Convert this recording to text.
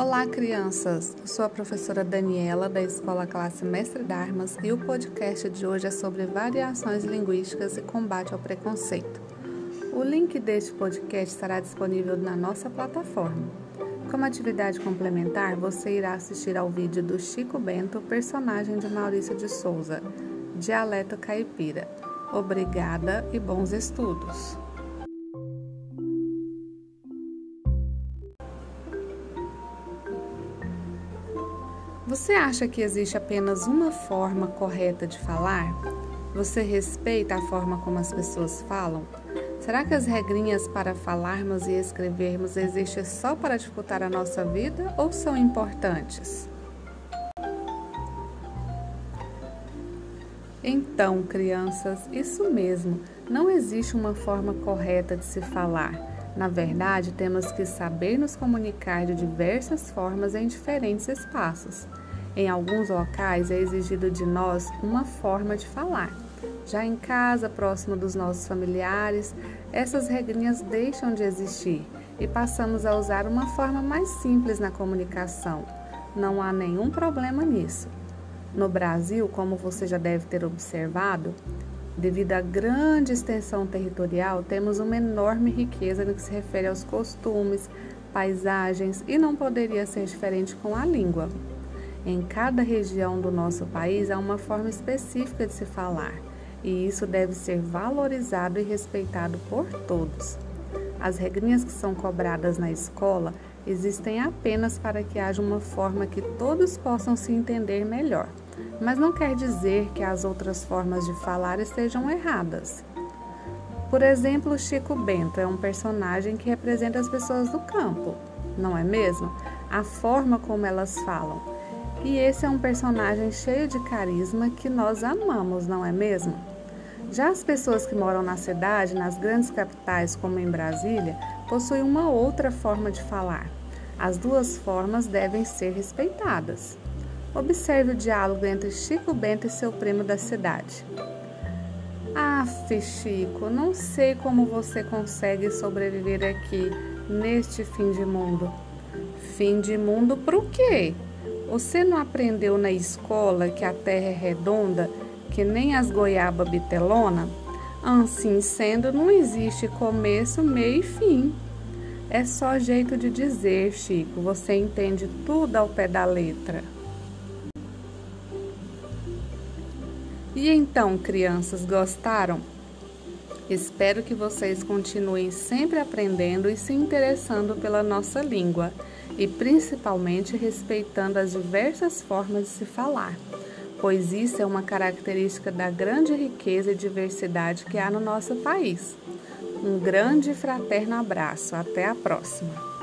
Olá, crianças! Eu sou a professora Daniela, da Escola Classe Mestre Darmas, e o podcast de hoje é sobre variações linguísticas e combate ao preconceito. O link deste podcast estará disponível na nossa plataforma. Como atividade complementar, você irá assistir ao vídeo do Chico Bento, personagem de Maurício de Souza, Dialeto Caipira. Obrigada e bons estudos! Você acha que existe apenas uma forma correta de falar? Você respeita a forma como as pessoas falam? Será que as regrinhas para falarmos e escrevermos existem só para dificultar a nossa vida ou são importantes? Então, crianças, isso mesmo, não existe uma forma correta de se falar. Na verdade, temos que saber nos comunicar de diversas formas em diferentes espaços. Em alguns locais é exigido de nós uma forma de falar. Já em casa, próximo dos nossos familiares, essas regrinhas deixam de existir e passamos a usar uma forma mais simples na comunicação. Não há nenhum problema nisso. No Brasil, como você já deve ter observado, devido à grande extensão territorial, temos uma enorme riqueza no que se refere aos costumes, paisagens e não poderia ser diferente com a língua. Em cada região do nosso país há uma forma específica de se falar, e isso deve ser valorizado e respeitado por todos. As regrinhas que são cobradas na escola existem apenas para que haja uma forma que todos possam se entender melhor, mas não quer dizer que as outras formas de falar estejam erradas. Por exemplo, Chico Bento é um personagem que representa as pessoas do campo, não é mesmo? A forma como elas falam e esse é um personagem cheio de carisma que nós amamos, não é mesmo? Já as pessoas que moram na cidade, nas grandes capitais, como em Brasília, possuem uma outra forma de falar. As duas formas devem ser respeitadas. Observe o diálogo entre Chico Bento e seu primo da cidade. Aff, Chico, não sei como você consegue sobreviver aqui, neste fim de mundo. Fim de mundo pro quê? Você não aprendeu na escola que a terra é redonda, que nem as goiaba bitelona? Assim sendo, não existe começo, meio e fim. É só jeito de dizer, Chico. Você entende tudo ao pé da letra. E então, crianças, gostaram? Espero que vocês continuem sempre aprendendo e se interessando pela nossa língua e principalmente respeitando as diversas formas de se falar, pois isso é uma característica da grande riqueza e diversidade que há no nosso país. Um grande e fraterno abraço. Até a próxima!